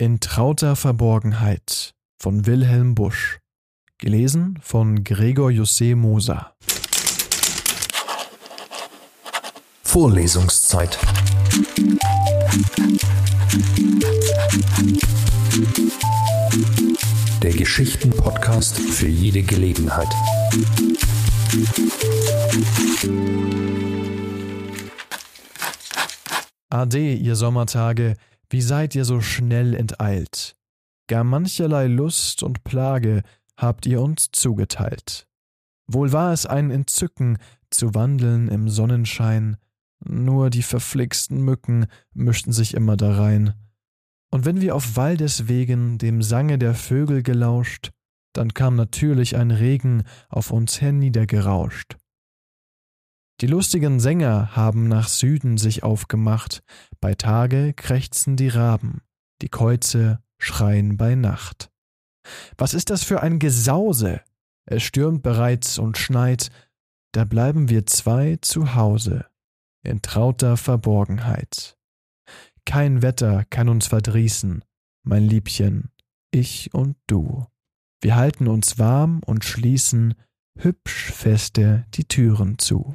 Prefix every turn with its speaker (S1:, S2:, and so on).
S1: In trauter Verborgenheit von Wilhelm Busch. Gelesen von Gregor Jussé Moser.
S2: Vorlesungszeit. Der Geschichten-Podcast für jede Gelegenheit.
S1: Ade, ihr Sommertage, wie seid ihr so schnell enteilt? Gar mancherlei Lust und Plage habt ihr uns zugeteilt. Wohl war es ein Entzücken, zu wandeln im Sonnenschein, nur die verflixten Mücken mischten sich immer darein. Und wenn wir auf Waldeswegen dem Sange der Vögel gelauscht, dann kam natürlich ein Regen auf uns herniedergerauscht. Die lustigen Sänger haben nach Süden sich aufgemacht, bei Tage krächzen die Raben, die Käuze schreien bei Nacht. Was ist das für ein Gesause? Es stürmt bereits und schneit, da bleiben wir zwei zu Hause, in trauter Verborgenheit. Kein Wetter kann uns verdrießen, mein Liebchen, ich und du. Wir halten uns warm und schließen hübsch feste die Türen zu.